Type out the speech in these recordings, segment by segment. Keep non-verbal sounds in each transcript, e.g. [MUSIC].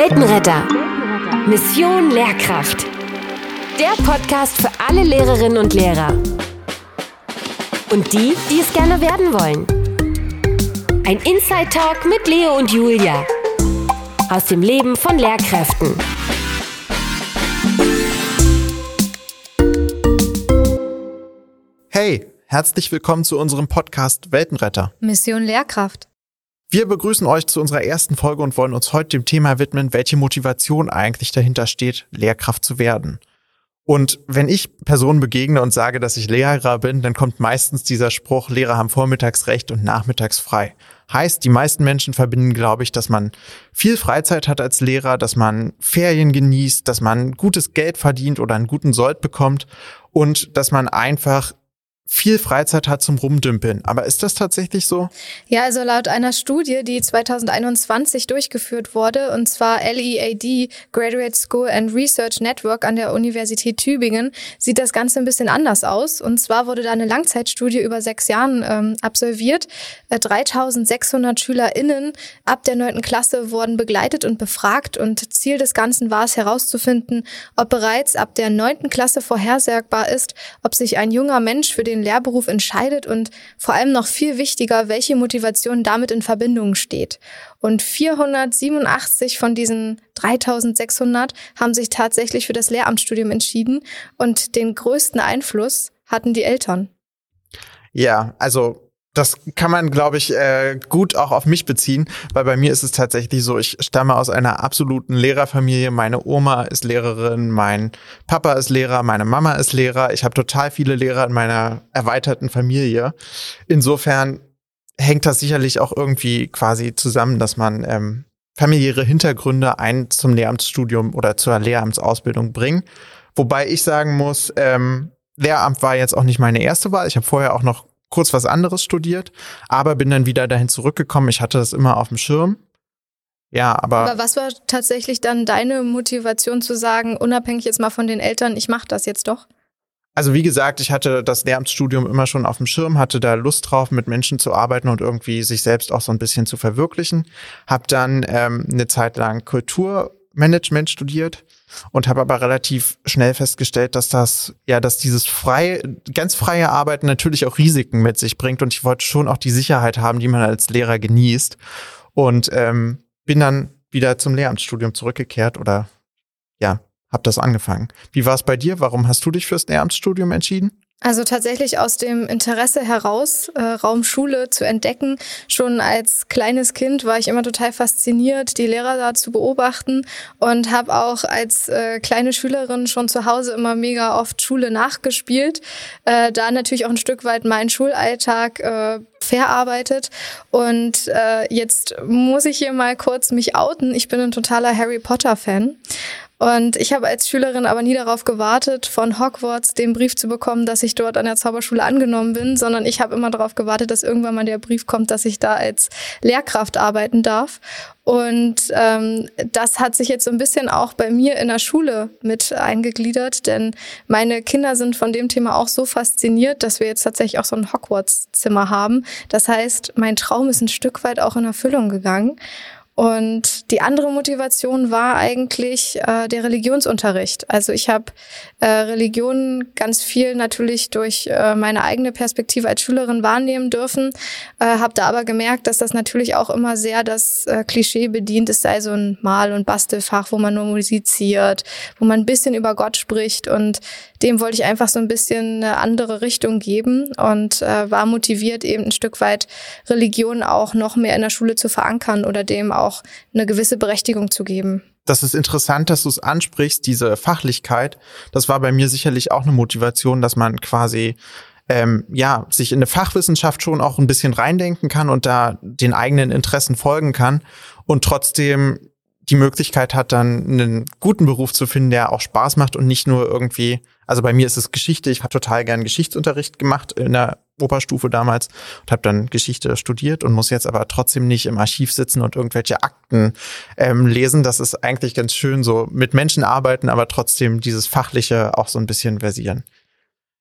Weltenretter. Mission Lehrkraft. Der Podcast für alle Lehrerinnen und Lehrer. Und die, die es gerne werden wollen. Ein Inside Talk mit Leo und Julia. Aus dem Leben von Lehrkräften. Hey, herzlich willkommen zu unserem Podcast Weltenretter. Mission Lehrkraft. Wir begrüßen euch zu unserer ersten Folge und wollen uns heute dem Thema widmen, welche Motivation eigentlich dahinter steht, Lehrkraft zu werden. Und wenn ich Personen begegne und sage, dass ich Lehrer bin, dann kommt meistens dieser Spruch, Lehrer haben vormittags recht und nachmittags frei. Heißt, die meisten Menschen verbinden, glaube ich, dass man viel Freizeit hat als Lehrer, dass man Ferien genießt, dass man gutes Geld verdient oder einen guten Sold bekommt und dass man einfach viel Freizeit hat zum Rumdümpeln. Aber ist das tatsächlich so? Ja, also laut einer Studie, die 2021 durchgeführt wurde, und zwar LEAD, Graduate School and Research Network an der Universität Tübingen, sieht das Ganze ein bisschen anders aus. Und zwar wurde da eine Langzeitstudie über sechs Jahren ähm, absolviert. Äh, 3600 SchülerInnen ab der neunten Klasse wurden begleitet und befragt. Und Ziel des Ganzen war es herauszufinden, ob bereits ab der neunten Klasse vorhersagbar ist, ob sich ein junger Mensch für den den Lehrberuf entscheidet und vor allem noch viel wichtiger, welche Motivation damit in Verbindung steht. Und 487 von diesen 3600 haben sich tatsächlich für das Lehramtsstudium entschieden und den größten Einfluss hatten die Eltern. Ja, also das kann man, glaube ich, äh, gut auch auf mich beziehen, weil bei mir ist es tatsächlich so, ich stamme aus einer absoluten Lehrerfamilie. Meine Oma ist Lehrerin, mein Papa ist Lehrer, meine Mama ist Lehrer. Ich habe total viele Lehrer in meiner erweiterten Familie. Insofern hängt das sicherlich auch irgendwie quasi zusammen, dass man ähm, familiäre Hintergründe ein zum Lehramtsstudium oder zur Lehramtsausbildung bringen. Wobei ich sagen muss, ähm, Lehramt war jetzt auch nicht meine erste Wahl. Ich habe vorher auch noch kurz was anderes studiert, aber bin dann wieder dahin zurückgekommen. Ich hatte das immer auf dem Schirm. Ja, aber. Aber was war tatsächlich dann deine Motivation zu sagen, unabhängig jetzt mal von den Eltern, ich mache das jetzt doch? Also wie gesagt, ich hatte das Lehramtsstudium immer schon auf dem Schirm, hatte da Lust drauf, mit Menschen zu arbeiten und irgendwie sich selbst auch so ein bisschen zu verwirklichen. Hab dann ähm, eine Zeit lang Kulturmanagement studiert und habe aber relativ schnell festgestellt, dass das ja, dass dieses freie, ganz freie Arbeiten natürlich auch Risiken mit sich bringt und ich wollte schon auch die Sicherheit haben, die man als Lehrer genießt und ähm, bin dann wieder zum Lehramtsstudium zurückgekehrt oder ja, habe das angefangen. Wie war es bei dir? Warum hast du dich fürs Lehramtsstudium entschieden? Also tatsächlich aus dem Interesse heraus, äh, Raumschule zu entdecken. Schon als kleines Kind war ich immer total fasziniert, die Lehrer da zu beobachten und habe auch als äh, kleine Schülerin schon zu Hause immer mega oft Schule nachgespielt. Äh, da natürlich auch ein Stück weit meinen Schulalltag äh, verarbeitet. Und äh, jetzt muss ich hier mal kurz mich outen. Ich bin ein totaler Harry Potter-Fan. Und ich habe als Schülerin aber nie darauf gewartet, von Hogwarts den Brief zu bekommen, dass ich dort an der Zauberschule angenommen bin, sondern ich habe immer darauf gewartet, dass irgendwann mal der Brief kommt, dass ich da als Lehrkraft arbeiten darf. Und ähm, das hat sich jetzt so ein bisschen auch bei mir in der Schule mit eingegliedert, denn meine Kinder sind von dem Thema auch so fasziniert, dass wir jetzt tatsächlich auch so ein Hogwarts-Zimmer haben. Das heißt, mein Traum ist ein Stück weit auch in Erfüllung gegangen. Und die andere Motivation war eigentlich äh, der Religionsunterricht. Also ich habe äh, Religion ganz viel natürlich durch äh, meine eigene Perspektive als Schülerin wahrnehmen dürfen, äh, habe da aber gemerkt, dass das natürlich auch immer sehr das äh, Klischee bedient, es sei so ein Mal- und Bastelfach, wo man nur musiziert, wo man ein bisschen über Gott spricht und dem wollte ich einfach so ein bisschen eine andere Richtung geben und äh, war motiviert, eben ein Stück weit Religion auch noch mehr in der Schule zu verankern oder dem auch eine gewisse Berechtigung zu geben. Das ist interessant, dass du es ansprichst, diese Fachlichkeit. Das war bei mir sicherlich auch eine Motivation, dass man quasi ähm, ja sich in eine Fachwissenschaft schon auch ein bisschen reindenken kann und da den eigenen Interessen folgen kann und trotzdem die Möglichkeit hat, dann einen guten Beruf zu finden, der auch Spaß macht und nicht nur irgendwie, also bei mir ist es Geschichte, ich habe total gern Geschichtsunterricht gemacht in der Oberstufe damals und habe dann Geschichte studiert und muss jetzt aber trotzdem nicht im Archiv sitzen und irgendwelche Akten ähm, lesen. Das ist eigentlich ganz schön, so mit Menschen arbeiten, aber trotzdem dieses Fachliche auch so ein bisschen versieren.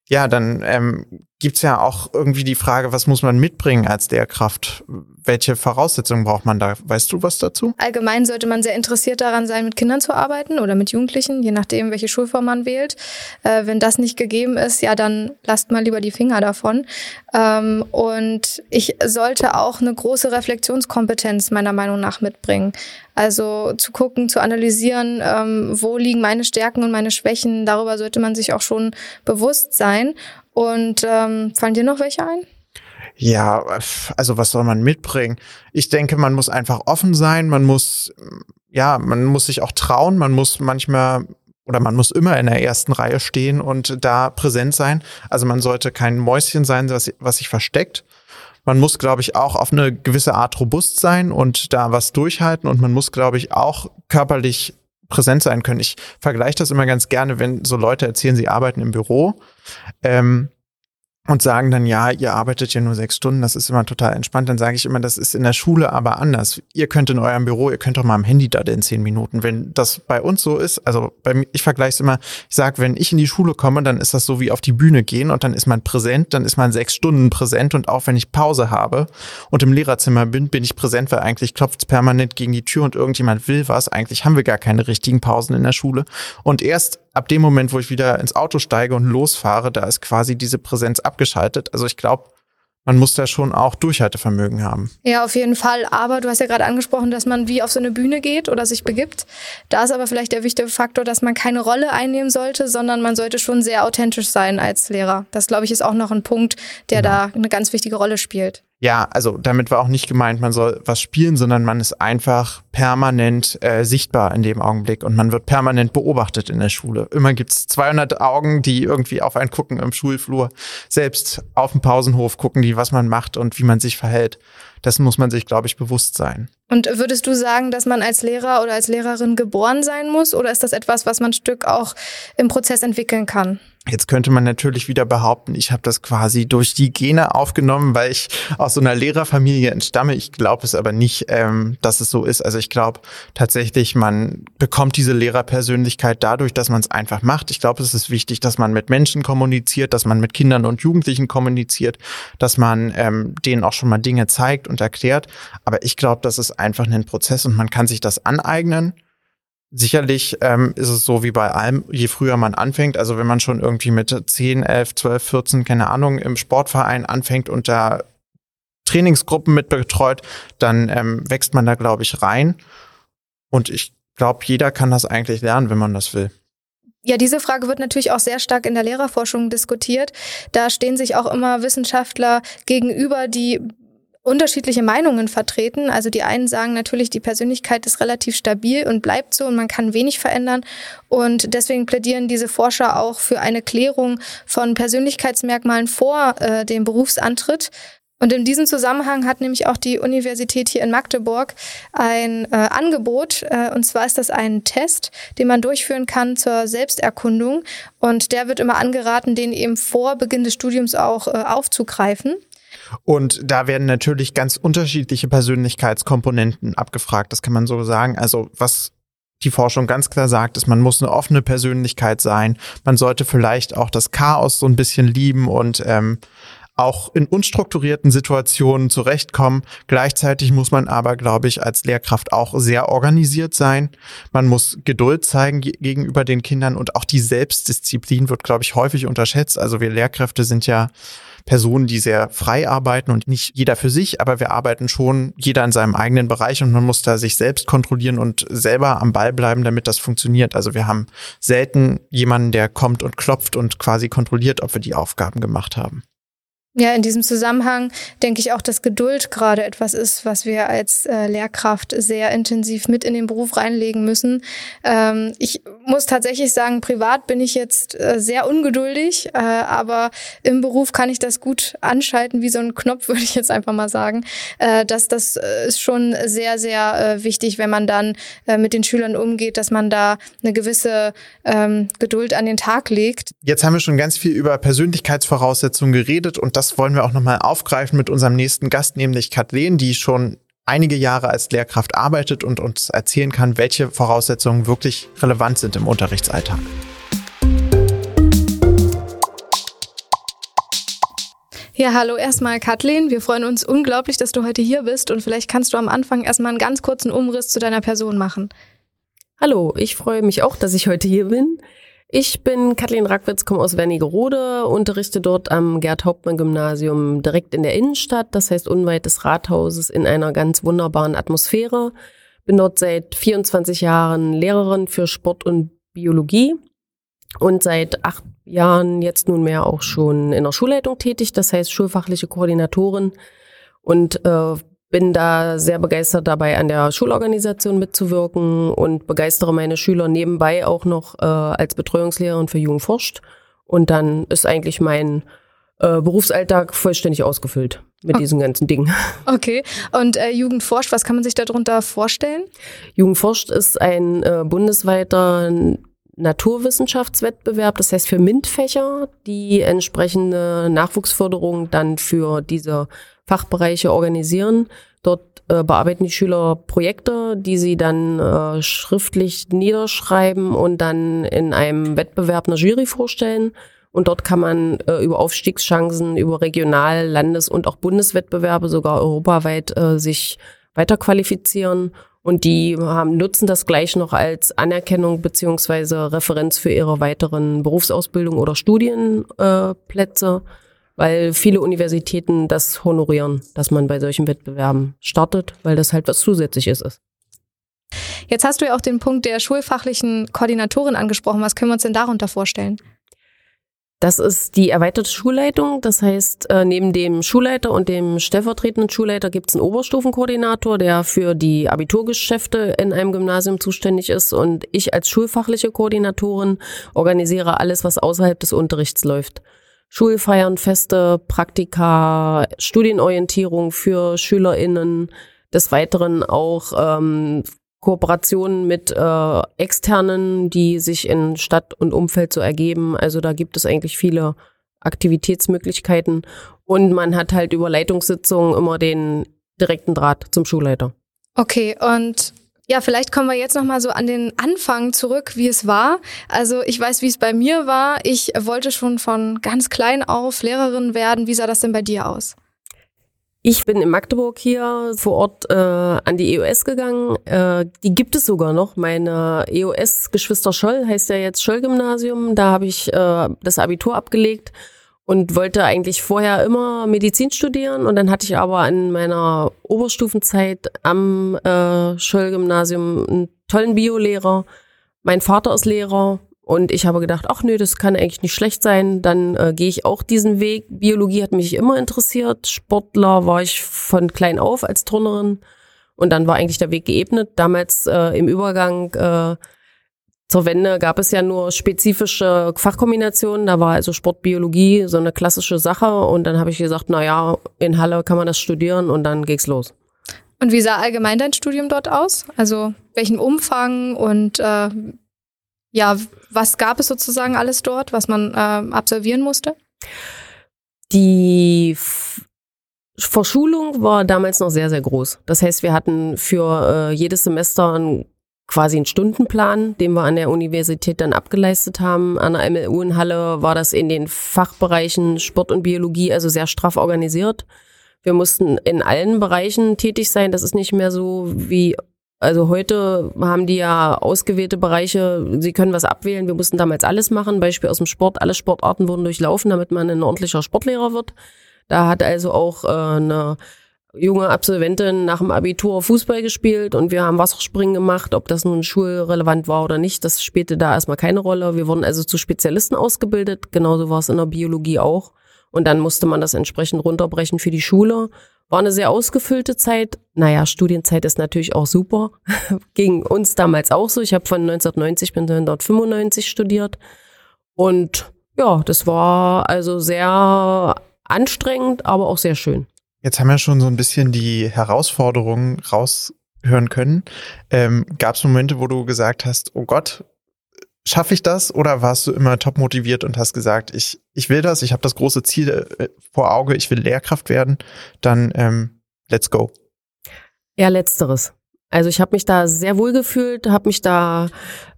Ja, dann ähm, gibt's ja auch irgendwie die Frage, was muss man mitbringen als Lehrkraft? Welche Voraussetzungen braucht man da? Weißt du was dazu? Allgemein sollte man sehr interessiert daran sein, mit Kindern zu arbeiten oder mit Jugendlichen, je nachdem, welche Schulform man wählt. Äh, wenn das nicht gegeben ist, ja, dann lasst mal lieber die Finger davon. Ähm, und ich sollte auch eine große Reflexionskompetenz meiner Meinung nach mitbringen. Also zu gucken, zu analysieren, ähm, wo liegen meine Stärken und meine Schwächen. Darüber sollte man sich auch schon bewusst sein. Und ähm, fallen dir noch welche ein? Ja, also was soll man mitbringen? Ich denke, man muss einfach offen sein, man muss, ja, man muss sich auch trauen, man muss manchmal oder man muss immer in der ersten Reihe stehen und da präsent sein. Also man sollte kein Mäuschen sein, was, was sich versteckt. Man muss, glaube ich, auch auf eine gewisse Art robust sein und da was durchhalten und man muss, glaube ich, auch körperlich präsent sein können. Ich vergleiche das immer ganz gerne, wenn so Leute erzählen, sie arbeiten im Büro. Ähm, und sagen dann, ja, ihr arbeitet ja nur sechs Stunden, das ist immer total entspannt. Dann sage ich immer, das ist in der Schule aber anders. Ihr könnt in eurem Büro, ihr könnt doch mal am Handy da in zehn Minuten. Wenn das bei uns so ist, also bei mir, ich vergleiche es immer, ich sage, wenn ich in die Schule komme, dann ist das so wie auf die Bühne gehen und dann ist man präsent, dann ist man sechs Stunden präsent und auch wenn ich Pause habe und im Lehrerzimmer bin, bin ich präsent, weil eigentlich klopft es permanent gegen die Tür und irgendjemand will was. Eigentlich haben wir gar keine richtigen Pausen in der Schule. Und erst ab dem Moment, wo ich wieder ins Auto steige und losfahre, da ist quasi diese Präsenz abgeschaltet. Also ich glaube, man muss da schon auch Durchhaltevermögen haben. Ja, auf jeden Fall. Aber du hast ja gerade angesprochen, dass man wie auf so eine Bühne geht oder sich begibt. Da ist aber vielleicht der wichtige Faktor, dass man keine Rolle einnehmen sollte, sondern man sollte schon sehr authentisch sein als Lehrer. Das, glaube ich, ist auch noch ein Punkt, der ja. da eine ganz wichtige Rolle spielt. Ja, also damit war auch nicht gemeint, man soll was spielen, sondern man ist einfach permanent äh, sichtbar in dem Augenblick und man wird permanent beobachtet in der Schule. Immer gibt's 200 Augen, die irgendwie auf einen gucken im Schulflur. Selbst auf dem Pausenhof gucken die, was man macht und wie man sich verhält. Das muss man sich, glaube ich, bewusst sein. Und würdest du sagen, dass man als Lehrer oder als Lehrerin geboren sein muss oder ist das etwas, was man Stück auch im Prozess entwickeln kann? Jetzt könnte man natürlich wieder behaupten, ich habe das quasi durch die Gene aufgenommen, weil ich aus so einer Lehrerfamilie entstamme. Ich glaube es aber nicht, ähm, dass es so ist. Also ich glaube tatsächlich, man bekommt diese Lehrerpersönlichkeit dadurch, dass man es einfach macht. Ich glaube, es ist wichtig, dass man mit Menschen kommuniziert, dass man mit Kindern und Jugendlichen kommuniziert, dass man ähm, denen auch schon mal Dinge zeigt und erklärt. Aber ich glaube, das ist einfach ein Prozess und man kann sich das aneignen. Sicherlich ähm, ist es so wie bei allem, je früher man anfängt, also wenn man schon irgendwie mit 10, 11, 12, 14, keine Ahnung, im Sportverein anfängt und da Trainingsgruppen mit betreut, dann ähm, wächst man da, glaube ich, rein. Und ich glaube, jeder kann das eigentlich lernen, wenn man das will. Ja, diese Frage wird natürlich auch sehr stark in der Lehrerforschung diskutiert. Da stehen sich auch immer Wissenschaftler gegenüber, die unterschiedliche Meinungen vertreten. Also die einen sagen natürlich, die Persönlichkeit ist relativ stabil und bleibt so und man kann wenig verändern. Und deswegen plädieren diese Forscher auch für eine Klärung von Persönlichkeitsmerkmalen vor äh, dem Berufsantritt. Und in diesem Zusammenhang hat nämlich auch die Universität hier in Magdeburg ein äh, Angebot. Äh, und zwar ist das ein Test, den man durchführen kann zur Selbsterkundung. Und der wird immer angeraten, den eben vor Beginn des Studiums auch äh, aufzugreifen. Und da werden natürlich ganz unterschiedliche Persönlichkeitskomponenten abgefragt, das kann man so sagen. Also was die Forschung ganz klar sagt, ist, man muss eine offene Persönlichkeit sein. Man sollte vielleicht auch das Chaos so ein bisschen lieben und ähm, auch in unstrukturierten Situationen zurechtkommen. Gleichzeitig muss man aber, glaube ich, als Lehrkraft auch sehr organisiert sein. Man muss Geduld zeigen gegenüber den Kindern und auch die Selbstdisziplin wird, glaube ich, häufig unterschätzt. Also wir Lehrkräfte sind ja Personen, die sehr frei arbeiten und nicht jeder für sich, aber wir arbeiten schon jeder in seinem eigenen Bereich und man muss da sich selbst kontrollieren und selber am Ball bleiben, damit das funktioniert. Also wir haben selten jemanden, der kommt und klopft und quasi kontrolliert, ob wir die Aufgaben gemacht haben. Ja, in diesem Zusammenhang denke ich auch, dass Geduld gerade etwas ist, was wir als äh, Lehrkraft sehr intensiv mit in den Beruf reinlegen müssen. Ähm, ich muss tatsächlich sagen, privat bin ich jetzt äh, sehr ungeduldig, äh, aber im Beruf kann ich das gut anschalten, wie so ein Knopf, [LAUGHS] würde ich jetzt einfach mal sagen. Äh, das, das äh, ist schon sehr, sehr äh, wichtig, wenn man dann mit den Schülern umgeht, dass man da eine gewisse ähm, Geduld an den Tag legt. Jetzt haben wir schon ganz viel über Persönlichkeitsvoraussetzungen geredet und das wollen wir auch nochmal aufgreifen mit unserem nächsten Gast, nämlich Kathleen, die schon einige Jahre als Lehrkraft arbeitet und uns erzählen kann, welche Voraussetzungen wirklich relevant sind im Unterrichtsalltag. Ja, hallo erstmal Kathleen. Wir freuen uns unglaublich, dass du heute hier bist und vielleicht kannst du am Anfang erstmal einen ganz kurzen Umriss zu deiner Person machen. Hallo, ich freue mich auch, dass ich heute hier bin. Ich bin Kathleen Rackwitz, komme aus Wernigerode, unterrichte dort am Gerd-Hauptmann-Gymnasium direkt in der Innenstadt, das heißt unweit des Rathauses in einer ganz wunderbaren Atmosphäre. Bin dort seit 24 Jahren Lehrerin für Sport und Biologie und seit acht Jahren jetzt nunmehr auch schon in der Schulleitung tätig, das heißt schulfachliche Koordinatorin und äh, bin da sehr begeistert dabei, an der Schulorganisation mitzuwirken und begeistere meine Schüler nebenbei auch noch äh, als Betreuungslehrerin für Jugend forscht. Und dann ist eigentlich mein äh, Berufsalltag vollständig ausgefüllt mit okay. diesen ganzen Dingen. [LAUGHS] Okay. Und äh, Jugend forscht, was kann man sich darunter vorstellen? Jugend forscht ist ein äh, bundesweiter Naturwissenschaftswettbewerb, das heißt für MINT-Fächer, die entsprechende Nachwuchsförderung dann für diese Fachbereiche organisieren. Dort äh, bearbeiten die Schüler Projekte, die sie dann äh, schriftlich niederschreiben und dann in einem Wettbewerb einer Jury vorstellen. Und dort kann man äh, über Aufstiegschancen, über Regional-, Landes- und auch Bundeswettbewerbe, sogar europaweit, äh, sich weiterqualifizieren. Und die haben, nutzen das gleich noch als Anerkennung beziehungsweise Referenz für ihre weiteren Berufsausbildung oder Studienplätze. Äh, weil viele Universitäten das honorieren, dass man bei solchen Wettbewerben startet, weil das halt was Zusätzliches ist. Jetzt hast du ja auch den Punkt der schulfachlichen Koordinatorin angesprochen. Was können wir uns denn darunter vorstellen? Das ist die erweiterte Schulleitung. Das heißt, äh, neben dem Schulleiter und dem stellvertretenden Schulleiter gibt es einen Oberstufenkoordinator, der für die Abiturgeschäfte in einem Gymnasium zuständig ist. Und ich als schulfachliche Koordinatorin organisiere alles, was außerhalb des Unterrichts läuft. Schulfeiern, Feste, Praktika, Studienorientierung für SchülerInnen, des Weiteren auch ähm, Kooperationen mit äh, Externen, die sich in Stadt und Umfeld so ergeben. Also da gibt es eigentlich viele Aktivitätsmöglichkeiten und man hat halt über Leitungssitzungen immer den direkten Draht zum Schulleiter. Okay, und ja, vielleicht kommen wir jetzt noch mal so an den Anfang zurück, wie es war. Also ich weiß, wie es bei mir war. Ich wollte schon von ganz klein auf Lehrerin werden. Wie sah das denn bei dir aus? Ich bin in Magdeburg hier vor Ort äh, an die EOS gegangen. Äh, die gibt es sogar noch. Meine EOS Geschwister Scholl heißt ja jetzt Scholl-Gymnasium. Da habe ich äh, das Abitur abgelegt und wollte eigentlich vorher immer Medizin studieren und dann hatte ich aber in meiner Oberstufenzeit am äh, Scholl-Gymnasium einen tollen Biolehrer. Mein Vater ist Lehrer und ich habe gedacht, ach nö, das kann eigentlich nicht schlecht sein. Dann äh, gehe ich auch diesen Weg. Biologie hat mich immer interessiert. Sportler war ich von klein auf als Turnerin und dann war eigentlich der Weg geebnet. Damals äh, im Übergang äh, zur Wende gab es ja nur spezifische Fachkombinationen. Da war also Sportbiologie so eine klassische Sache. Und dann habe ich gesagt, na ja, in Halle kann man das studieren und dann ging's los. Und wie sah allgemein dein Studium dort aus? Also welchen Umfang und äh, ja, was gab es sozusagen alles dort, was man äh, absolvieren musste? Die F Verschulung war damals noch sehr, sehr groß. Das heißt, wir hatten für äh, jedes Semester ein quasi einen Stundenplan, den wir an der Universität dann abgeleistet haben. An der MLU in Halle war das in den Fachbereichen Sport und Biologie also sehr straff organisiert. Wir mussten in allen Bereichen tätig sein. Das ist nicht mehr so wie, also heute haben die ja ausgewählte Bereiche. Sie können was abwählen. Wir mussten damals alles machen. Beispiel aus dem Sport. Alle Sportarten wurden durchlaufen, damit man ein ordentlicher Sportlehrer wird. Da hat also auch äh, eine junge Absolventin nach dem Abitur Fußball gespielt und wir haben Wasserspringen gemacht. Ob das nun schulrelevant war oder nicht, das spielte da erstmal keine Rolle. Wir wurden also zu Spezialisten ausgebildet. Genauso war es in der Biologie auch. Und dann musste man das entsprechend runterbrechen für die Schule. War eine sehr ausgefüllte Zeit. Naja, Studienzeit ist natürlich auch super. [LAUGHS] Ging uns damals auch so. Ich habe von 1990 bis 1995 studiert. Und ja, das war also sehr anstrengend, aber auch sehr schön. Jetzt haben wir schon so ein bisschen die Herausforderungen raushören können. Ähm, Gab es Momente, wo du gesagt hast, oh Gott, schaffe ich das? Oder warst du immer top motiviert und hast gesagt, ich, ich will das, ich habe das große Ziel äh, vor Auge, ich will Lehrkraft werden? Dann ähm, let's go. Ja, letzteres. Also ich habe mich da sehr wohl gefühlt, habe mich da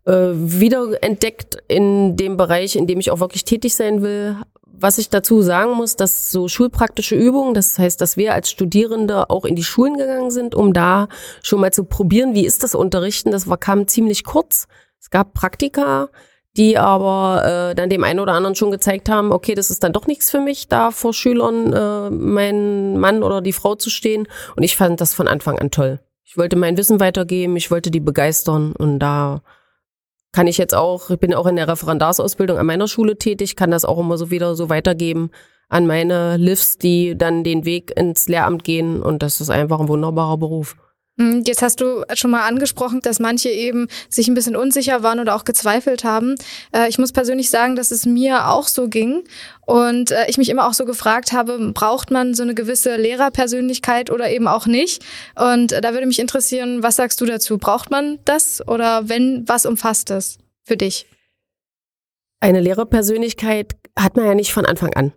äh, wieder entdeckt in dem Bereich, in dem ich auch wirklich tätig sein will, was ich dazu sagen muss, dass so schulpraktische Übungen, das heißt, dass wir als Studierende auch in die Schulen gegangen sind, um da schon mal zu probieren, wie ist das Unterrichten, das war, kam ziemlich kurz. Es gab Praktika, die aber äh, dann dem einen oder anderen schon gezeigt haben, okay, das ist dann doch nichts für mich, da vor Schülern äh, mein Mann oder die Frau zu stehen. Und ich fand das von Anfang an toll. Ich wollte mein Wissen weitergeben, ich wollte die begeistern und da kann ich jetzt auch, ich bin auch in der Referendarsausbildung an meiner Schule tätig, kann das auch immer so wieder so weitergeben an meine Livs, die dann den Weg ins Lehramt gehen und das ist einfach ein wunderbarer Beruf. Hm, jetzt hast du schon mal angesprochen, dass manche eben sich ein bisschen unsicher waren oder auch gezweifelt haben. Äh, ich muss persönlich sagen, dass es mir auch so ging und äh, ich mich immer auch so gefragt habe, braucht man so eine gewisse Lehrerpersönlichkeit oder eben auch nicht? Und äh, da würde mich interessieren, was sagst du dazu? Braucht man das oder wenn, was umfasst das für dich? Eine Lehrerpersönlichkeit hat man ja nicht von Anfang an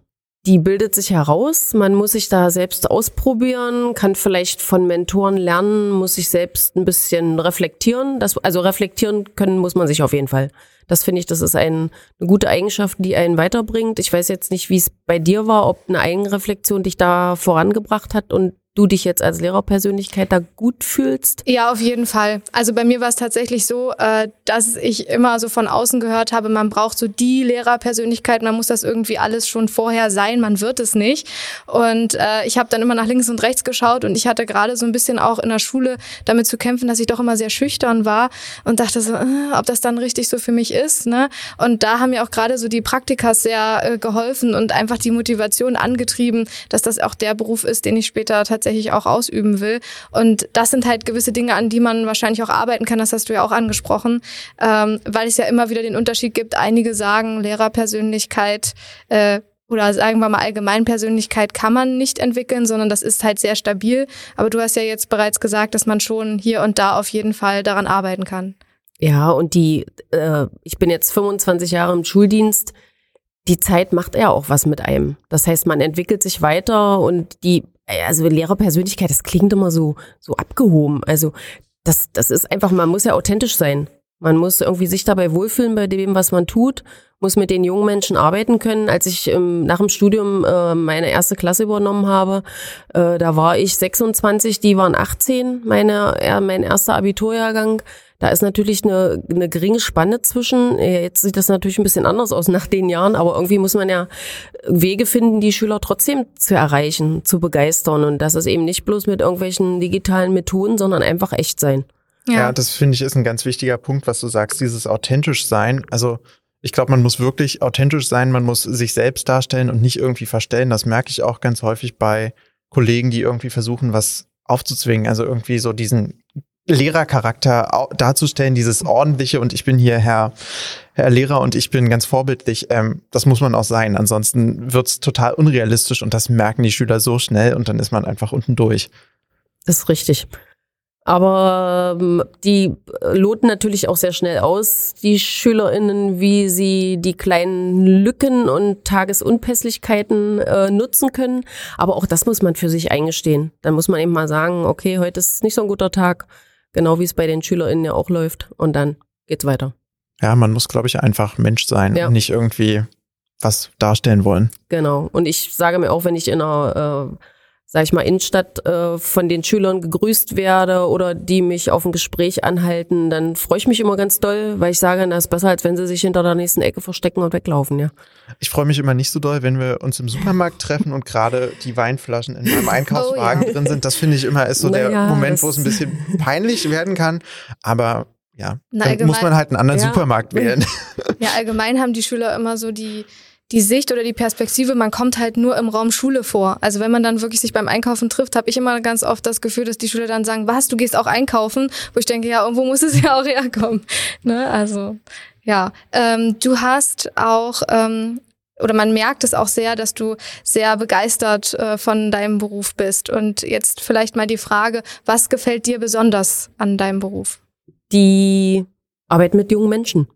die bildet sich heraus. Man muss sich da selbst ausprobieren, kann vielleicht von Mentoren lernen, muss sich selbst ein bisschen reflektieren. Das, also reflektieren können muss man sich auf jeden Fall. Das finde ich, das ist ein, eine gute Eigenschaft, die einen weiterbringt. Ich weiß jetzt nicht, wie es bei dir war, ob eine Eigenreflexion dich da vorangebracht hat und du dich jetzt als Lehrerpersönlichkeit da gut fühlst? Ja, auf jeden Fall. Also bei mir war es tatsächlich so, äh, dass ich immer so von außen gehört habe, man braucht so die Lehrerpersönlichkeit, man muss das irgendwie alles schon vorher sein, man wird es nicht. Und äh, ich habe dann immer nach links und rechts geschaut und ich hatte gerade so ein bisschen auch in der Schule damit zu kämpfen, dass ich doch immer sehr schüchtern war und dachte so, äh, ob das dann richtig so für mich ist. Ne? Und da haben mir auch gerade so die Praktikas sehr geholfen und einfach die Motivation angetrieben, dass das auch der Beruf ist, den ich später tatsächlich tatsächlich auch ausüben will. Und das sind halt gewisse Dinge, an die man wahrscheinlich auch arbeiten kann. Das hast du ja auch angesprochen, ähm, weil es ja immer wieder den Unterschied gibt. Einige sagen, Lehrerpersönlichkeit äh, oder sagen wir mal Allgemeinpersönlichkeit kann man nicht entwickeln, sondern das ist halt sehr stabil. Aber du hast ja jetzt bereits gesagt, dass man schon hier und da auf jeden Fall daran arbeiten kann. Ja, und die, äh, ich bin jetzt 25 Jahre im Schuldienst. Die Zeit macht ja auch was mit einem. Das heißt, man entwickelt sich weiter und die also Lehrerpersönlichkeit, das klingt immer so, so abgehoben. Also das, das ist einfach, man muss ja authentisch sein. Man muss irgendwie sich dabei wohlfühlen bei dem, was man tut, muss mit den jungen Menschen arbeiten können. Als ich ähm, nach dem Studium äh, meine erste Klasse übernommen habe, äh, da war ich 26, die waren 18, meine, äh, mein erster Abiturjahrgang. Da ist natürlich eine, eine geringe Spanne zwischen. Jetzt sieht das natürlich ein bisschen anders aus nach den Jahren, aber irgendwie muss man ja Wege finden, die Schüler trotzdem zu erreichen, zu begeistern. Und das ist eben nicht bloß mit irgendwelchen digitalen Methoden, sondern einfach echt sein. Ja, ja das finde ich ist ein ganz wichtiger Punkt, was du sagst, dieses authentisch sein. Also ich glaube, man muss wirklich authentisch sein, man muss sich selbst darstellen und nicht irgendwie verstellen. Das merke ich auch ganz häufig bei Kollegen, die irgendwie versuchen, was aufzuzwingen. Also irgendwie so diesen Lehrercharakter darzustellen, dieses ordentliche und ich bin hier Herr, Herr Lehrer und ich bin ganz vorbildlich, ähm, das muss man auch sein. Ansonsten wird's total unrealistisch und das merken die Schüler so schnell und dann ist man einfach unten durch. Das ist richtig. Aber ähm, die loten natürlich auch sehr schnell aus, die SchülerInnen, wie sie die kleinen Lücken und Tagesunpässlichkeiten äh, nutzen können. Aber auch das muss man für sich eingestehen. Dann muss man eben mal sagen, okay, heute ist nicht so ein guter Tag Genau wie es bei den SchülerInnen ja auch läuft. Und dann geht's weiter. Ja, man muss, glaube ich, einfach Mensch sein ja. und nicht irgendwie was darstellen wollen. Genau. Und ich sage mir auch, wenn ich in einer äh, sag ich mal, Innenstadt äh, von den Schülern gegrüßt werde oder die mich auf ein Gespräch anhalten, dann freue ich mich immer ganz doll, weil ich sage, das ist besser, als wenn sie sich hinter der nächsten Ecke verstecken und weglaufen, ja. Ich freue mich immer nicht so doll, wenn wir uns im Supermarkt treffen und gerade die Weinflaschen in meinem Einkaufswagen [LAUGHS] oh, ja. drin sind. Das finde ich immer ist so Na der ja, Moment, wo es ein bisschen [LAUGHS] peinlich werden kann. Aber ja, Na, dann muss man halt einen anderen ja. Supermarkt wählen. [LAUGHS] Ja, allgemein haben die Schüler immer so die die Sicht oder die Perspektive, man kommt halt nur im Raum Schule vor. Also wenn man dann wirklich sich beim Einkaufen trifft, habe ich immer ganz oft das Gefühl, dass die Schüler dann sagen, was, du gehst auch einkaufen? Wo ich denke, ja, irgendwo muss es [LAUGHS] ja auch herkommen. Ne? Also ja, ähm, du hast auch ähm, oder man merkt es auch sehr, dass du sehr begeistert äh, von deinem Beruf bist. Und jetzt vielleicht mal die Frage, was gefällt dir besonders an deinem Beruf? Die Arbeit mit jungen Menschen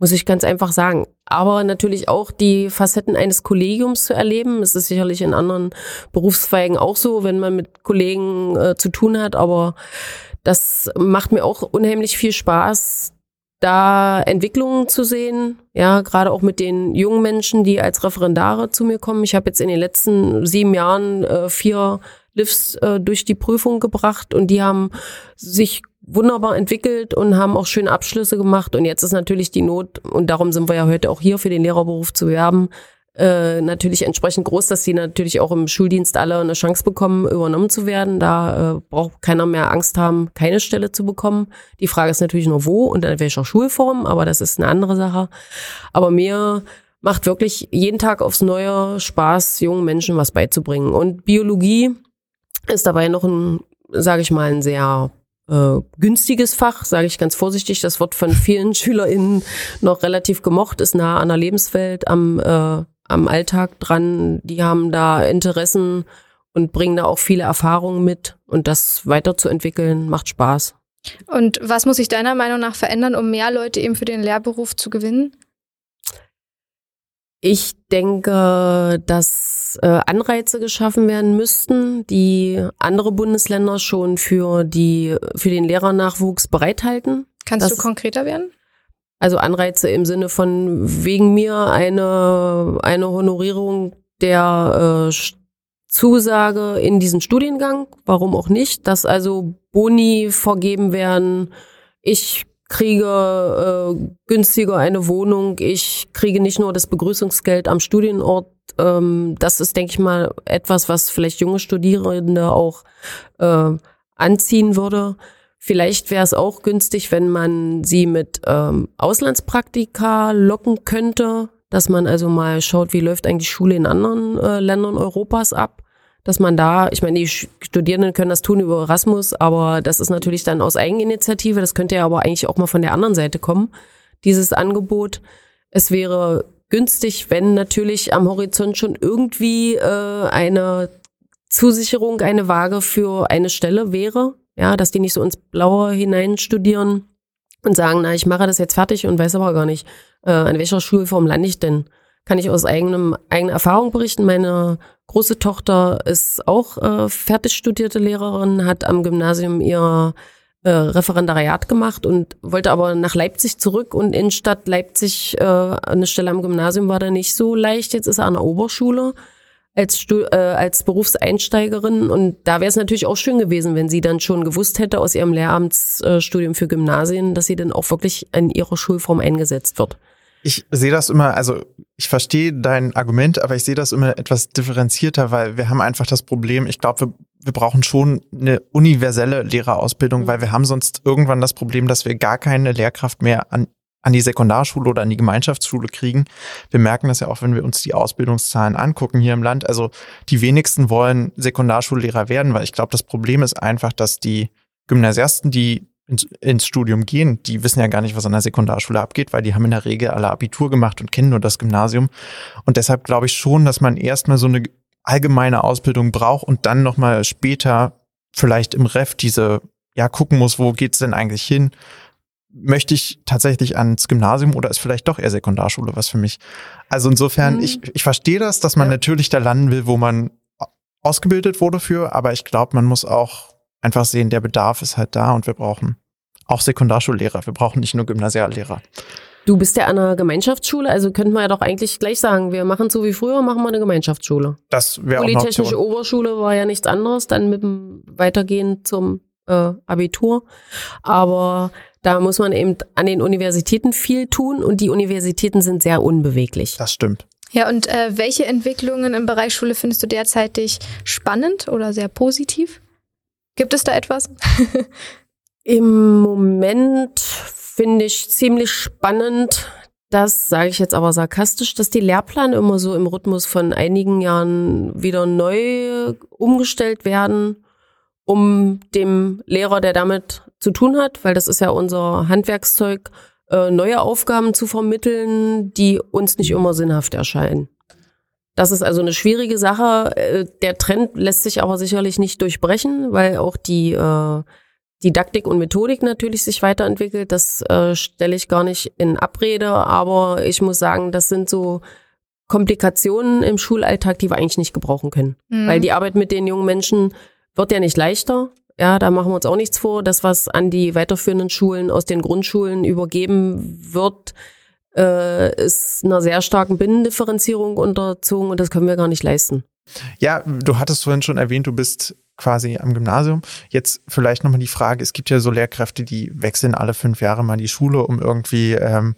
muss ich ganz einfach sagen. Aber natürlich auch die Facetten eines Kollegiums zu erleben. Es ist sicherlich in anderen Berufszweigen auch so, wenn man mit Kollegen äh, zu tun hat. Aber das macht mir auch unheimlich viel Spaß, da Entwicklungen zu sehen, ja, gerade auch mit den jungen Menschen, die als Referendare zu mir kommen. Ich habe jetzt in den letzten sieben Jahren äh, vier Livs äh, durch die Prüfung gebracht und die haben sich wunderbar entwickelt und haben auch schöne Abschlüsse gemacht. Und jetzt ist natürlich die Not, und darum sind wir ja heute auch hier für den Lehrerberuf zu werben, äh, natürlich entsprechend groß, dass sie natürlich auch im Schuldienst alle eine Chance bekommen, übernommen zu werden. Da äh, braucht keiner mehr Angst haben, keine Stelle zu bekommen. Die Frage ist natürlich nur wo und in welcher Schulform, aber das ist eine andere Sache. Aber mir macht wirklich jeden Tag aufs Neue Spaß, jungen Menschen was beizubringen. Und Biologie ist dabei noch ein, sage ich mal, ein sehr äh, günstiges Fach, sage ich ganz vorsichtig. Das wird von vielen [LAUGHS] SchülerInnen noch relativ gemocht, ist nah an der Lebenswelt, am äh, am Alltag dran. Die haben da Interessen und bringen da auch viele Erfahrungen mit. Und das weiterzuentwickeln macht Spaß. Und was muss sich deiner Meinung nach verändern, um mehr Leute eben für den Lehrberuf zu gewinnen? Ich denke, dass äh, Anreize geschaffen werden müssten, die andere Bundesländer schon für die für den Lehrernachwuchs bereithalten. Kannst das, du konkreter werden? Also Anreize im Sinne von wegen mir eine, eine Honorierung der äh, Zusage in diesen Studiengang, warum auch nicht, dass also Boni vergeben werden, ich kriege äh, günstiger eine Wohnung, ich kriege nicht nur das Begrüßungsgeld am Studienort. Ähm, das ist, denke ich mal, etwas, was vielleicht junge Studierende auch äh, anziehen würde. Vielleicht wäre es auch günstig, wenn man sie mit ähm, Auslandspraktika locken könnte, dass man also mal schaut, wie läuft eigentlich Schule in anderen äh, Ländern Europas ab. Dass man da, ich meine, die Studierenden können das tun über Erasmus, aber das ist natürlich dann aus Eigeninitiative. Das könnte ja aber eigentlich auch mal von der anderen Seite kommen, dieses Angebot. Es wäre günstig, wenn natürlich am Horizont schon irgendwie äh, eine Zusicherung, eine Waage für eine Stelle wäre, ja, dass die nicht so ins Blaue hinein studieren und sagen, na, ich mache das jetzt fertig und weiß aber gar nicht, äh, an welcher Schulform lande ich denn. Kann ich aus eigenem, eigener Erfahrung berichten. Meine große Tochter ist auch äh, fertig studierte Lehrerin, hat am Gymnasium ihr äh, Referendariat gemacht und wollte aber nach Leipzig zurück und in Stadt Leipzig äh, eine Stelle am Gymnasium war da nicht so leicht. Jetzt ist er an der Oberschule als, Stu äh, als Berufseinsteigerin. Und da wäre es natürlich auch schön gewesen, wenn sie dann schon gewusst hätte aus ihrem Lehramtsstudium für Gymnasien, dass sie dann auch wirklich in ihrer Schulform eingesetzt wird. Ich sehe das immer, also ich verstehe dein Argument, aber ich sehe das immer etwas differenzierter, weil wir haben einfach das Problem, ich glaube, wir, wir brauchen schon eine universelle Lehrerausbildung, mhm. weil wir haben sonst irgendwann das Problem, dass wir gar keine Lehrkraft mehr an an die Sekundarschule oder an die Gemeinschaftsschule kriegen. Wir merken das ja auch, wenn wir uns die Ausbildungszahlen angucken hier im Land. Also die wenigsten wollen Sekundarschullehrer werden, weil ich glaube, das Problem ist einfach, dass die Gymnasiasten, die ins, ins, Studium gehen, die wissen ja gar nicht, was an der Sekundarschule abgeht, weil die haben in der Regel alle Abitur gemacht und kennen nur das Gymnasium. Und deshalb glaube ich schon, dass man erstmal so eine allgemeine Ausbildung braucht und dann nochmal später vielleicht im Ref diese, ja, gucken muss, wo geht's denn eigentlich hin? möchte ich tatsächlich ans Gymnasium oder ist vielleicht doch eher Sekundarschule was für mich? Also insofern, mhm. ich, ich verstehe das, dass man ja. natürlich da landen will, wo man ausgebildet wurde für, aber ich glaube, man muss auch einfach sehen, der Bedarf ist halt da und wir brauchen auch Sekundarschullehrer. Wir brauchen nicht nur Gymnasiallehrer. Du bist ja an einer Gemeinschaftsschule, also könnten wir ja doch eigentlich gleich sagen, wir machen so wie früher, machen wir eine Gemeinschaftsschule. Das wäre auch Polytechnische Oberschule war ja nichts anderes, dann mit dem Weitergehen zum äh, Abitur. Aber da muss man eben an den Universitäten viel tun und die Universitäten sind sehr unbeweglich. Das stimmt. Ja, und äh, welche Entwicklungen im Bereich Schule findest du derzeitig spannend oder sehr positiv? Gibt es da etwas? [LAUGHS] Im Moment finde ich ziemlich spannend, das sage ich jetzt aber sarkastisch, dass die Lehrpläne immer so im Rhythmus von einigen Jahren wieder neu umgestellt werden um dem Lehrer, der damit zu tun hat, weil das ist ja unser Handwerkszeug, äh, neue Aufgaben zu vermitteln, die uns nicht immer sinnhaft erscheinen. Das ist also eine schwierige Sache. Äh, der Trend lässt sich aber sicherlich nicht durchbrechen, weil auch die äh, Didaktik und Methodik natürlich sich weiterentwickelt. Das äh, stelle ich gar nicht in Abrede, aber ich muss sagen, das sind so Komplikationen im Schulalltag, die wir eigentlich nicht gebrauchen können. Mhm. Weil die Arbeit mit den jungen Menschen wird ja nicht leichter. Ja, da machen wir uns auch nichts vor. Das, was an die weiterführenden Schulen aus den Grundschulen übergeben wird, äh, ist einer sehr starken Binnendifferenzierung unterzogen und das können wir gar nicht leisten. Ja, du hattest vorhin schon erwähnt, du bist quasi am Gymnasium. Jetzt vielleicht nochmal die Frage, es gibt ja so Lehrkräfte, die wechseln alle fünf Jahre mal die Schule, um irgendwie ähm,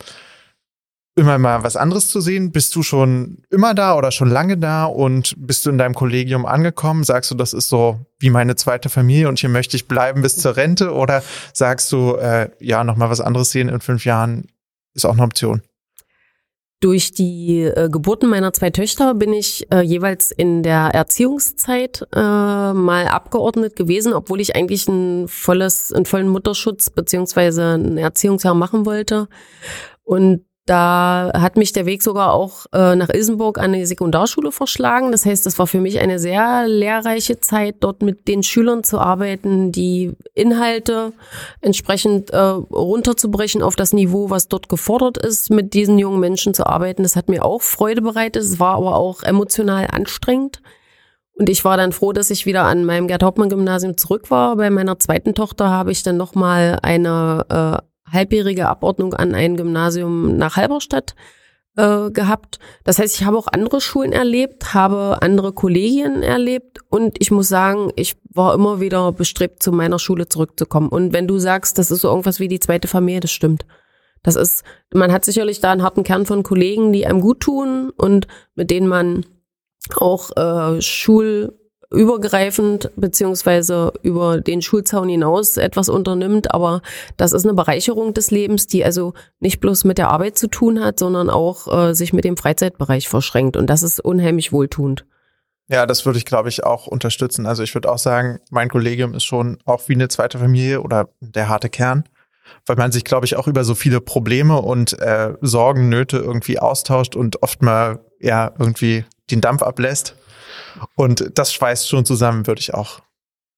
immer mal was anderes zu sehen. Bist du schon immer da oder schon lange da und bist du in deinem Kollegium angekommen? Sagst du, das ist so wie meine zweite Familie und hier möchte ich bleiben bis zur Rente? Oder sagst du, äh, ja, nochmal was anderes sehen in fünf Jahren ist auch eine Option? Durch die äh, Geburten meiner zwei Töchter bin ich äh, jeweils in der Erziehungszeit äh, mal abgeordnet gewesen, obwohl ich eigentlich ein volles, einen vollen Mutterschutz beziehungsweise ein Erziehungsjahr machen wollte. Und da hat mich der Weg sogar auch äh, nach Ilsenburg an die Sekundarschule verschlagen. Das heißt, das war für mich eine sehr lehrreiche Zeit, dort mit den Schülern zu arbeiten, die Inhalte entsprechend äh, runterzubrechen auf das Niveau, was dort gefordert ist, mit diesen jungen Menschen zu arbeiten. Das hat mir auch Freude bereitet. Es war aber auch emotional anstrengend. Und ich war dann froh, dass ich wieder an meinem Gerd-Hauptmann-Gymnasium zurück war. Bei meiner zweiten Tochter habe ich dann nochmal eine äh, halbjährige Abordnung an ein Gymnasium nach Halberstadt äh, gehabt. Das heißt, ich habe auch andere Schulen erlebt, habe andere Kollegien erlebt und ich muss sagen, ich war immer wieder bestrebt, zu meiner Schule zurückzukommen. Und wenn du sagst, das ist so irgendwas wie die zweite Familie, das stimmt. Das ist, man hat sicherlich da einen harten Kern von Kollegen, die einem gut tun und mit denen man auch äh, Schul übergreifend beziehungsweise über den Schulzaun hinaus etwas unternimmt. Aber das ist eine Bereicherung des Lebens, die also nicht bloß mit der Arbeit zu tun hat, sondern auch äh, sich mit dem Freizeitbereich verschränkt. Und das ist unheimlich wohltuend. Ja, das würde ich, glaube ich, auch unterstützen. Also ich würde auch sagen, mein Kollegium ist schon auch wie eine zweite Familie oder der harte Kern, weil man sich, glaube ich, auch über so viele Probleme und äh, Sorgen, Nöte irgendwie austauscht und oft mal ja irgendwie den Dampf ablässt. Und das schweißt schon zusammen, würde ich auch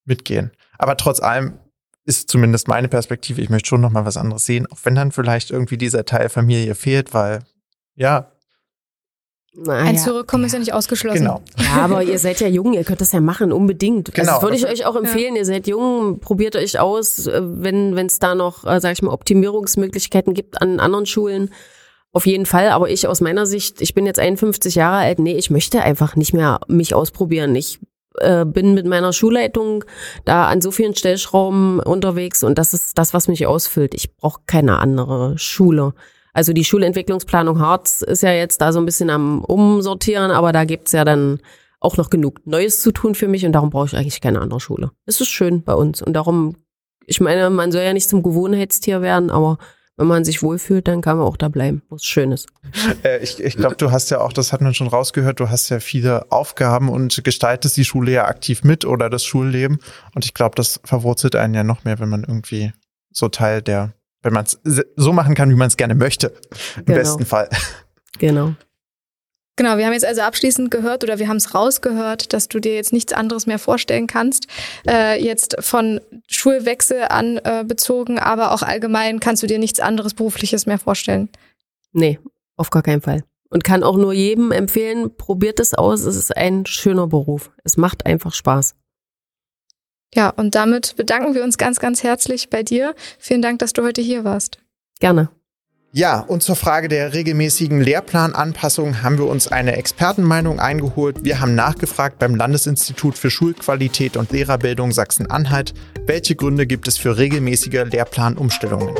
mitgehen. Aber trotz allem ist zumindest meine Perspektive, ich möchte schon noch mal was anderes sehen, auch wenn dann vielleicht irgendwie dieser Teil Familie fehlt, weil ja. Naja. Ein Zurückkommen ist ja nicht ausgeschlossen. Genau. Ja, aber ihr seid ja jung, ihr könnt das ja machen, unbedingt. Also genau. das würde ich euch auch empfehlen. Ja. Ihr seid jung, probiert euch aus, äh, wenn es da noch, äh, sag ich mal, Optimierungsmöglichkeiten gibt an anderen Schulen auf jeden Fall, aber ich aus meiner Sicht, ich bin jetzt 51 Jahre alt, nee, ich möchte einfach nicht mehr mich ausprobieren. Ich äh, bin mit meiner Schulleitung da an so vielen Stellschrauben unterwegs und das ist das, was mich ausfüllt. Ich brauche keine andere Schule. Also die Schulentwicklungsplanung Harz ist ja jetzt da so ein bisschen am Umsortieren, aber da gibt's ja dann auch noch genug Neues zu tun für mich und darum brauche ich eigentlich keine andere Schule. Es ist schön bei uns und darum, ich meine, man soll ja nicht zum Gewohnheitstier werden, aber wenn man sich wohlfühlt, dann kann man auch da bleiben, wo es schön ist. Äh, ich ich glaube, du hast ja auch, das hat man schon rausgehört, du hast ja viele Aufgaben und gestaltest die Schule ja aktiv mit oder das Schulleben. Und ich glaube, das verwurzelt einen ja noch mehr, wenn man irgendwie so Teil der, wenn man es so machen kann, wie man es gerne möchte. Im genau. besten Fall. Genau. Genau, wir haben jetzt also abschließend gehört oder wir haben es rausgehört, dass du dir jetzt nichts anderes mehr vorstellen kannst. Äh, jetzt von Schulwechsel an äh, bezogen, aber auch allgemein kannst du dir nichts anderes berufliches mehr vorstellen. Nee, auf gar keinen Fall. Und kann auch nur jedem empfehlen, probiert es aus. Es ist ein schöner Beruf. Es macht einfach Spaß. Ja, und damit bedanken wir uns ganz, ganz herzlich bei dir. Vielen Dank, dass du heute hier warst. Gerne. Ja, und zur Frage der regelmäßigen Lehrplananpassung haben wir uns eine Expertenmeinung eingeholt. Wir haben nachgefragt beim Landesinstitut für Schulqualität und Lehrerbildung Sachsen-Anhalt, welche Gründe gibt es für regelmäßige Lehrplanumstellungen.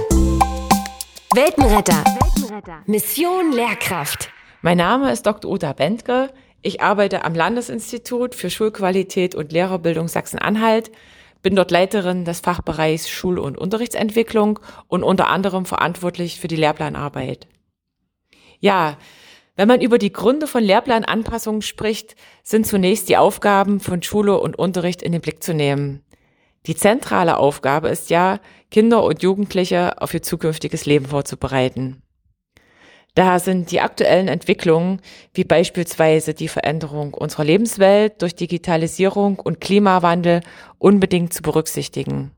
Weltenretter. Weltenretter. Mission Lehrkraft. Mein Name ist Dr. Uta Bentke. Ich arbeite am Landesinstitut für Schulqualität und Lehrerbildung Sachsen-Anhalt bin dort Leiterin des Fachbereichs Schul- und Unterrichtsentwicklung und unter anderem verantwortlich für die Lehrplanarbeit. Ja, wenn man über die Gründe von Lehrplananpassungen spricht, sind zunächst die Aufgaben von Schule und Unterricht in den Blick zu nehmen. Die zentrale Aufgabe ist ja, Kinder und Jugendliche auf ihr zukünftiges Leben vorzubereiten. Daher sind die aktuellen Entwicklungen, wie beispielsweise die Veränderung unserer Lebenswelt durch Digitalisierung und Klimawandel, unbedingt zu berücksichtigen.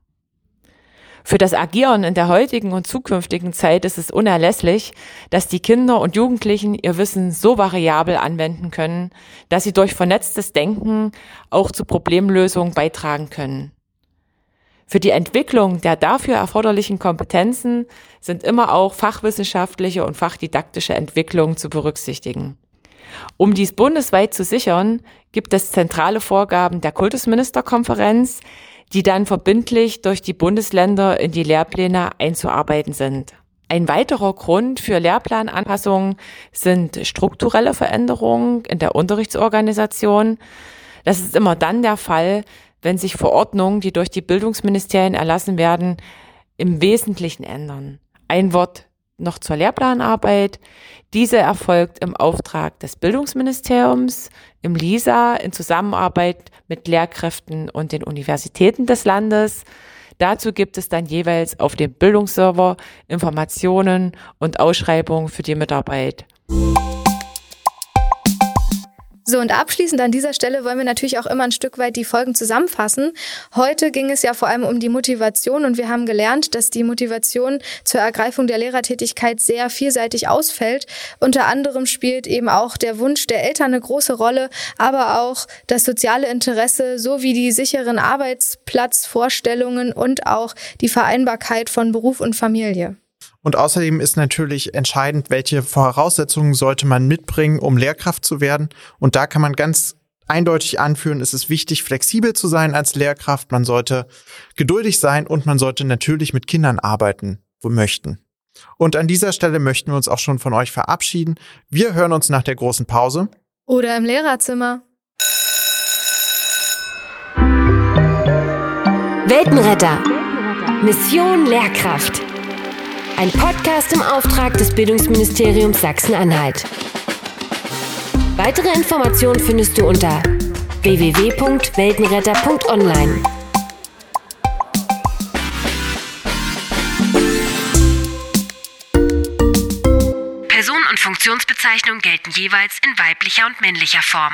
Für das Agieren in der heutigen und zukünftigen Zeit ist es unerlässlich, dass die Kinder und Jugendlichen ihr Wissen so variabel anwenden können, dass sie durch vernetztes Denken auch zu Problemlösungen beitragen können. Für die Entwicklung der dafür erforderlichen Kompetenzen sind immer auch fachwissenschaftliche und fachdidaktische Entwicklungen zu berücksichtigen. Um dies bundesweit zu sichern, gibt es zentrale Vorgaben der Kultusministerkonferenz, die dann verbindlich durch die Bundesländer in die Lehrpläne einzuarbeiten sind. Ein weiterer Grund für Lehrplananpassungen sind strukturelle Veränderungen in der Unterrichtsorganisation. Das ist immer dann der Fall, wenn sich Verordnungen, die durch die Bildungsministerien erlassen werden, im Wesentlichen ändern. Ein Wort noch zur Lehrplanarbeit. Diese erfolgt im Auftrag des Bildungsministeriums, im LISA, in Zusammenarbeit mit Lehrkräften und den Universitäten des Landes. Dazu gibt es dann jeweils auf dem Bildungsserver Informationen und Ausschreibungen für die Mitarbeit. So, und abschließend an dieser Stelle wollen wir natürlich auch immer ein Stück weit die Folgen zusammenfassen. Heute ging es ja vor allem um die Motivation und wir haben gelernt, dass die Motivation zur Ergreifung der Lehrertätigkeit sehr vielseitig ausfällt. Unter anderem spielt eben auch der Wunsch der Eltern eine große Rolle, aber auch das soziale Interesse sowie die sicheren Arbeitsplatzvorstellungen und auch die Vereinbarkeit von Beruf und Familie. Und außerdem ist natürlich entscheidend, welche Voraussetzungen sollte man mitbringen, um Lehrkraft zu werden. Und da kann man ganz eindeutig anführen, es ist wichtig, flexibel zu sein als Lehrkraft. Man sollte geduldig sein und man sollte natürlich mit Kindern arbeiten, wo möchten. Und an dieser Stelle möchten wir uns auch schon von euch verabschieden. Wir hören uns nach der großen Pause. Oder im Lehrerzimmer. Weltenretter. Mission Lehrkraft. Ein Podcast im Auftrag des Bildungsministeriums Sachsen-Anhalt. Weitere Informationen findest du unter www.weltenretter.online. Person und Funktionsbezeichnung gelten jeweils in weiblicher und männlicher Form.